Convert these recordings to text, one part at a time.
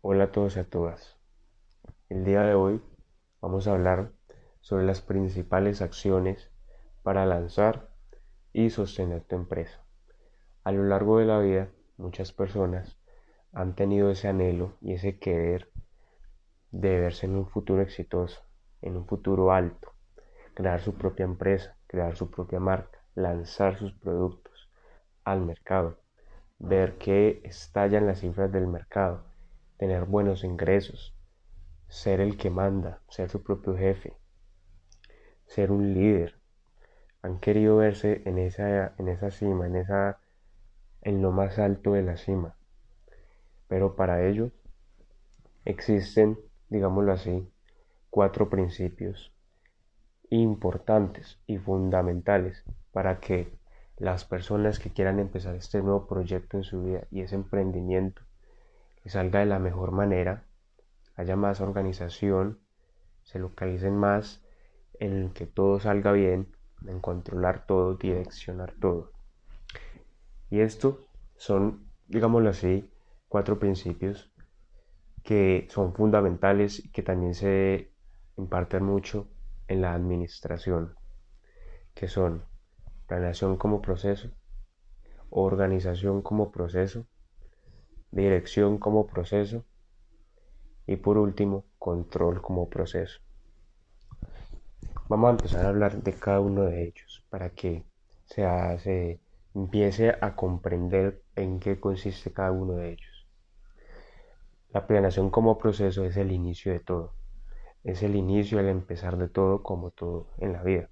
Hola a todos y a todas. El día de hoy vamos a hablar sobre las principales acciones para lanzar y sostener tu empresa. A lo largo de la vida, muchas personas han tenido ese anhelo y ese querer de verse en un futuro exitoso, en un futuro alto, crear su propia empresa, crear su propia marca, lanzar sus productos al mercado, ver que estallan las cifras del mercado, tener buenos ingresos, ser el que manda, ser su propio jefe, ser un líder. Han querido verse en esa, en esa cima, en, esa, en lo más alto de la cima. Pero para ello existen, digámoslo así, cuatro principios importantes y fundamentales para que las personas que quieran empezar este nuevo proyecto en su vida y ese emprendimiento que salga de la mejor manera, haya más organización, se localicen más en que todo salga bien, en controlar todo, direccionar todo. Y esto son, digámoslo así, cuatro principios que son fundamentales y que también se imparten mucho en la administración, que son planeación como proceso, organización como proceso, dirección como proceso y por último control como proceso. Vamos a empezar a hablar de cada uno de ellos para que se, empiece a comprender en qué consiste cada uno de ellos. La planeación como proceso es el inicio de todo, es el inicio, el empezar de todo como todo en la vida.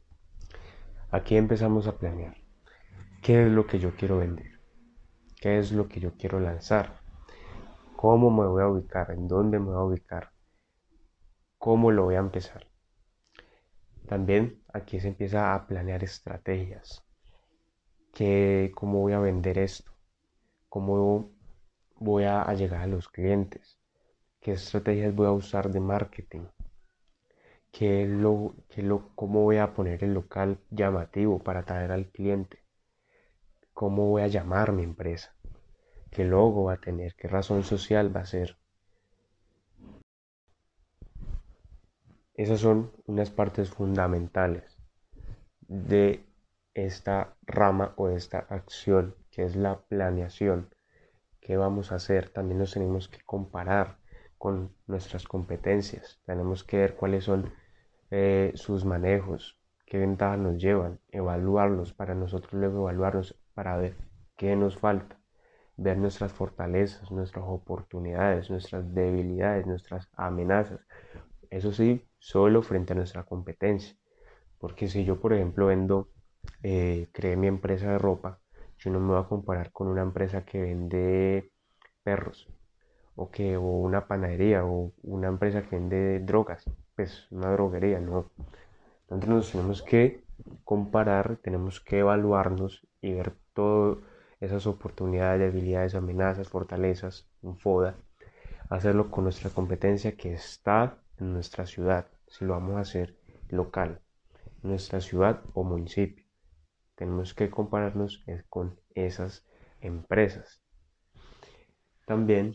Aquí empezamos a planear. ¿Qué es lo que yo quiero vender? ¿Qué es lo que yo quiero lanzar? cómo me voy a ubicar, en dónde me voy a ubicar, cómo lo voy a empezar. También aquí se empieza a planear estrategias, que, cómo voy a vender esto, cómo voy a, llegar a los clientes, qué estrategias voy a usar de marketing, qué lo, qué lo, cómo voy a poner el local llamativo para atraer al cliente, cómo voy a llamar mi empresa qué logo va a tener, qué razón social va a ser. Esas son unas partes fundamentales de esta rama o esta acción que es la planeación. ¿Qué vamos a hacer? También nos tenemos que comparar con nuestras competencias. Tenemos que ver cuáles son eh, sus manejos, qué ventajas nos llevan, evaluarlos para nosotros luego evaluarnos para ver qué nos falta ver nuestras fortalezas, nuestras oportunidades, nuestras debilidades, nuestras amenazas. Eso sí, solo frente a nuestra competencia. Porque si yo, por ejemplo, vendo, eh, creé mi empresa de ropa, yo no me voy a comparar con una empresa que vende perros o que o una panadería o una empresa que vende drogas, pues una droguería, no. Entonces nos tenemos que comparar, tenemos que evaluarnos y ver todo esas oportunidades, debilidades, amenazas, fortalezas, un FODA, hacerlo con nuestra competencia que está en nuestra ciudad, si lo vamos a hacer local, nuestra ciudad o municipio. Tenemos que compararnos con esas empresas. También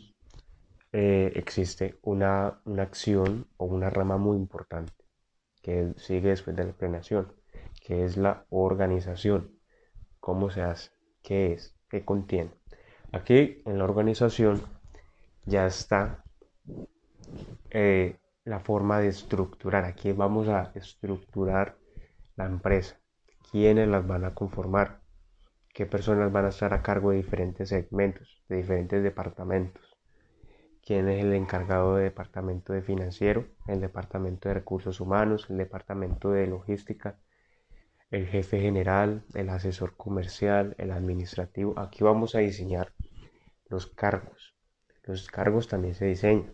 eh, existe una, una acción o una rama muy importante que sigue después de la planeación, que es la organización. ¿Cómo se hace? ¿Qué es? que contiene. Aquí en la organización ya está eh, la forma de estructurar. Aquí vamos a estructurar la empresa. ¿Quiénes las van a conformar? ¿Qué personas van a estar a cargo de diferentes segmentos, de diferentes departamentos? ¿Quién es el encargado de departamento de financiero, el departamento de recursos humanos, el departamento de logística, el jefe general, el asesor comercial, el administrativo. Aquí vamos a diseñar los cargos. Los cargos también se diseñan.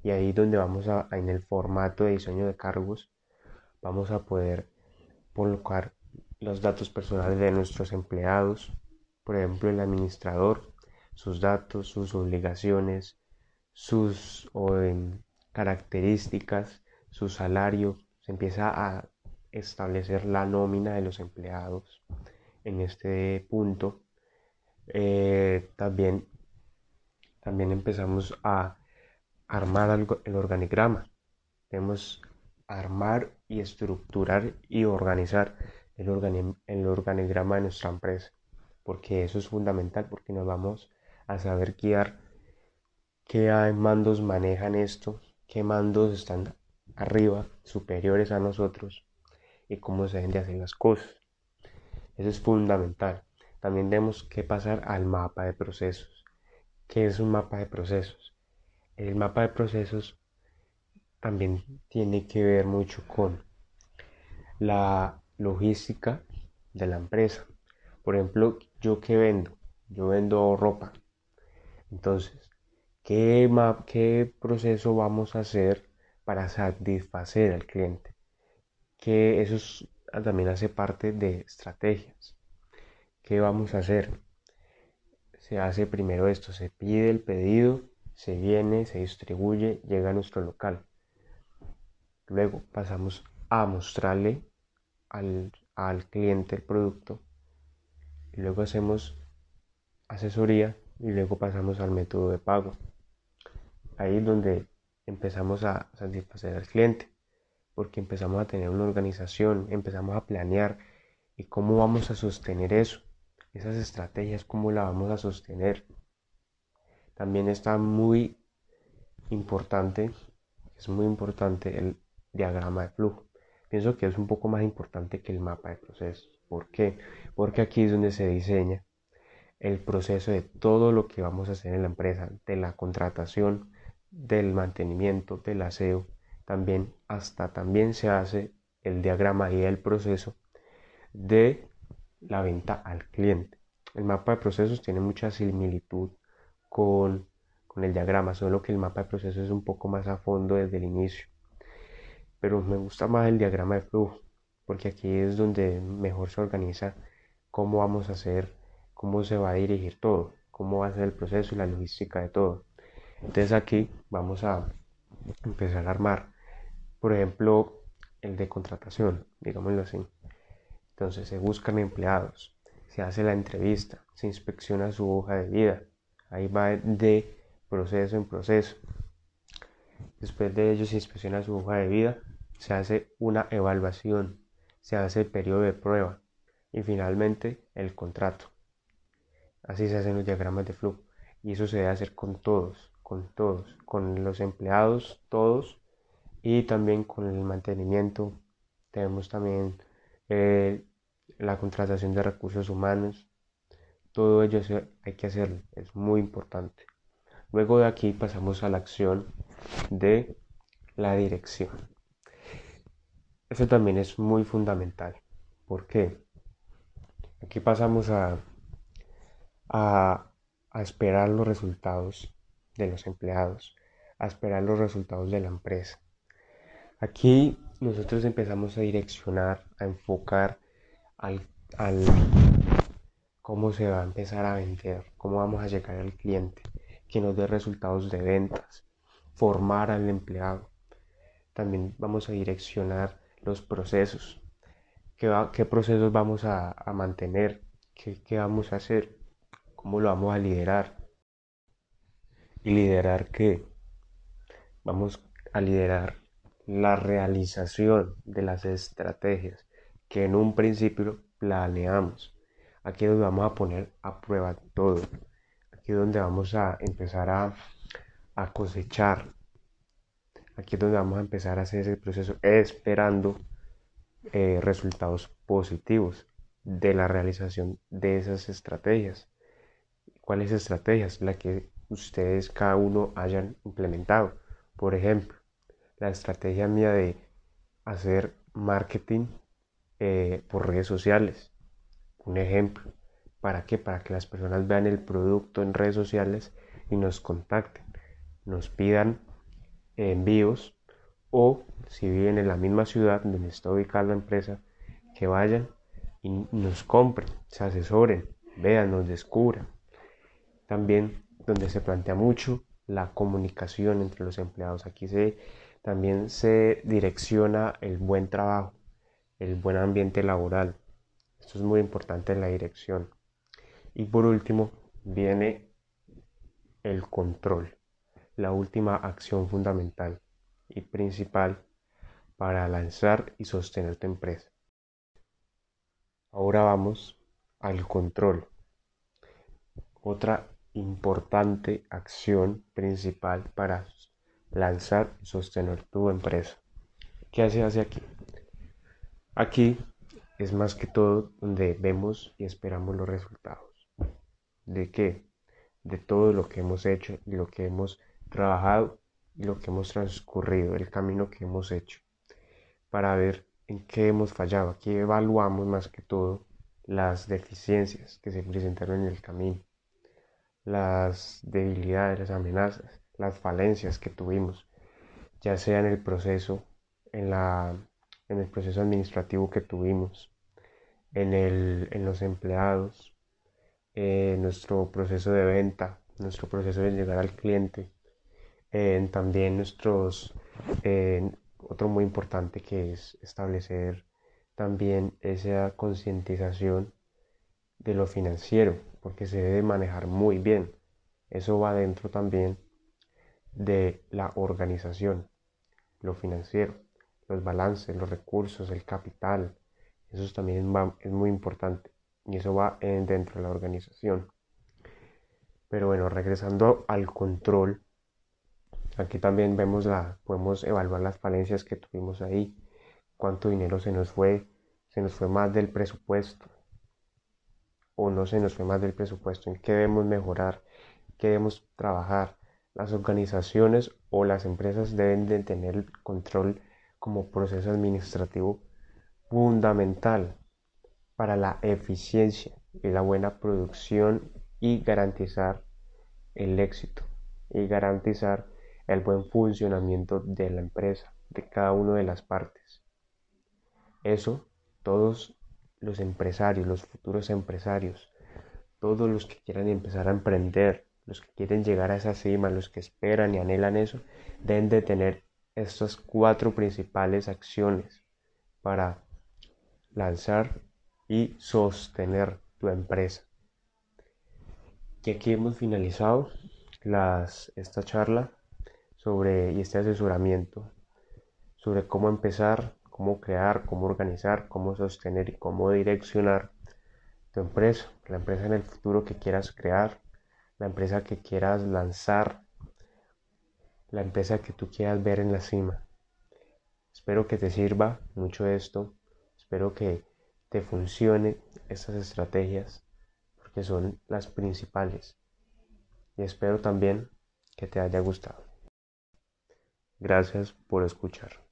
Y ahí donde vamos a, en el formato de diseño de cargos, vamos a poder colocar los datos personales de nuestros empleados, por ejemplo el administrador, sus datos, sus obligaciones, sus características, su salario, se empieza a establecer la nómina de los empleados, en este punto, eh, también, también empezamos a armar el organigrama. Debemos armar y estructurar y organizar el, el organigrama de nuestra empresa, porque eso es fundamental, porque nos vamos a saber guiar qué mandos manejan esto, qué mandos están arriba, superiores a nosotros y cómo se deben de hacer las cosas. Eso es fundamental. También tenemos que pasar al mapa de procesos. ¿Qué es un mapa de procesos? El mapa de procesos también tiene que ver mucho con la logística de la empresa. Por ejemplo, yo que vendo, yo vendo ropa. Entonces, ¿qué, qué proceso vamos a hacer para satisfacer al cliente? Que eso también hace parte de estrategias. ¿Qué vamos a hacer? Se hace primero esto, se pide el pedido, se viene, se distribuye, llega a nuestro local. Luego pasamos a mostrarle al, al cliente el producto. Y luego hacemos asesoría y luego pasamos al método de pago. Ahí es donde empezamos a satisfacer al cliente, porque empezamos a tener una organización, empezamos a planear y cómo vamos a sostener eso, esas estrategias, cómo la vamos a sostener. También está muy importante, es muy importante el diagrama de flujo. Pienso que es un poco más importante que el mapa de procesos. ¿Por qué? Porque aquí es donde se diseña el proceso de todo lo que vamos a hacer en la empresa, de la contratación, del mantenimiento, del aseo, también hasta también se hace el diagrama y el proceso de la venta al cliente. El mapa de procesos tiene mucha similitud con, con el diagrama, solo que el mapa de procesos es un poco más a fondo desde el inicio pero me gusta más el diagrama de flujo, porque aquí es donde mejor se organiza cómo vamos a hacer, cómo se va a dirigir todo, cómo va a ser el proceso y la logística de todo. Entonces aquí vamos a empezar a armar, por ejemplo, el de contratación, digámoslo así. Entonces se buscan empleados, se hace la entrevista, se inspecciona su hoja de vida, ahí va de proceso en proceso. Después de ello se inspecciona su hoja de vida se hace una evaluación, se hace el periodo de prueba y finalmente el contrato. Así se hacen los diagramas de flujo y eso se debe hacer con todos, con todos, con los empleados, todos y también con el mantenimiento. Tenemos también eh, la contratación de recursos humanos. Todo ello hay que hacerlo, es muy importante. Luego de aquí pasamos a la acción de la dirección. Eso también es muy fundamental. ¿Por qué? Aquí pasamos a, a, esperar los resultados de los empleados, a esperar los resultados de la empresa. Aquí nosotros empezamos a direccionar, a enfocar al, al, cómo se va a empezar a vender, cómo vamos a llegar al cliente, que nos dé resultados de ventas, formar al empleado. También vamos a direccionar los procesos, qué, procesos vamos a, mantener, ¿Qué, qué vamos a hacer, cómo lo vamos a liderar. ¿Y liderar qué? Vamos a liderar la realización de las estrategias que en un principio planeamos. Aquí es donde vamos a poner a prueba todo. Aquí es donde vamos a empezar a, a cosechar Aquí es donde vamos a empezar a hacer ese proceso esperando eh, resultados positivos de la realización de esas estrategias. ¿Cuáles estrategias? Las que ustedes cada uno hayan implementado. Por ejemplo, la estrategia mía de hacer marketing eh, por redes sociales. Un ejemplo. ¿Para qué? Para que las personas vean el producto en redes sociales y nos contacten, nos pidan envíos o si viven en la misma ciudad donde está ubicada la empresa, que vayan y nos compren, se asesoren, vean, nos descubran. También donde se plantea mucho la comunicación entre los empleados. Aquí se, también se direcciona el buen trabajo, el buen ambiente laboral. Esto es muy importante en la dirección. Y por último viene el control, la última acción fundamental y principal para lanzar y sostener tu empresa. Ahora vamos al control. Otra importante acción principal para lanzar y sostener tu empresa. ¿Qué se hace aquí? Aquí es más que todo donde vemos y esperamos los resultados. ¿De qué? De todo lo que hemos hecho y lo que hemos trabajado y lo que hemos transcurrido, el camino que hemos hecho, para ver en qué hemos fallado. Aquí evaluamos más que todo las deficiencias que se presentaron en el camino, las debilidades, las amenazas, las falencias que tuvimos, ya sea en el proceso, en, la, en el proceso administrativo que tuvimos, en, el, en los empleados, en nuestro proceso de venta, nuestro proceso de llegar al cliente, en también nuestros, otro muy importante que es establecer también esa concientización de lo financiero, porque se debe manejar muy bien. Eso va dentro también de la organización, lo financiero, los balances, los recursos, el capital. Eso también es muy importante y eso va dentro de la organización. Pero bueno, regresando al control, aquí también vemos la, podemos evaluar las falencias que tuvimos ahí, cuánto dinero se nos fue, se nos fue más del presupuesto o no se nos fue más del presupuesto, en qué debemos mejorar, qué debemos trabajar. Las organizaciones o las empresas deben de tener control como proceso administrativo fundamental para la eficiencia y la buena producción y garantizar el éxito y garantizar el buen funcionamiento de la empresa, de cada una de las partes. Eso todos los empresarios, los futuros empresarios, todos los que quieran empezar a emprender, los que quieren llegar a esa cima, los que esperan y anhelan eso, deben de tener estas cuatro principales acciones para lanzar y sostener tu empresa. Y aquí hemos finalizado esta charla sobre y este asesoramiento sobre cómo empezar cómo crear, cómo organizar, cómo sostener y cómo direccionar tu empresa, la empresa en el futuro que quieras crear, la empresa que quieras lanzar, la empresa que tú quieras ver en la cima. Espero que te sirva mucho esto, espero que te funcione estas estrategias porque son las principales y espero también que te haya gustado. Gracias por escuchar.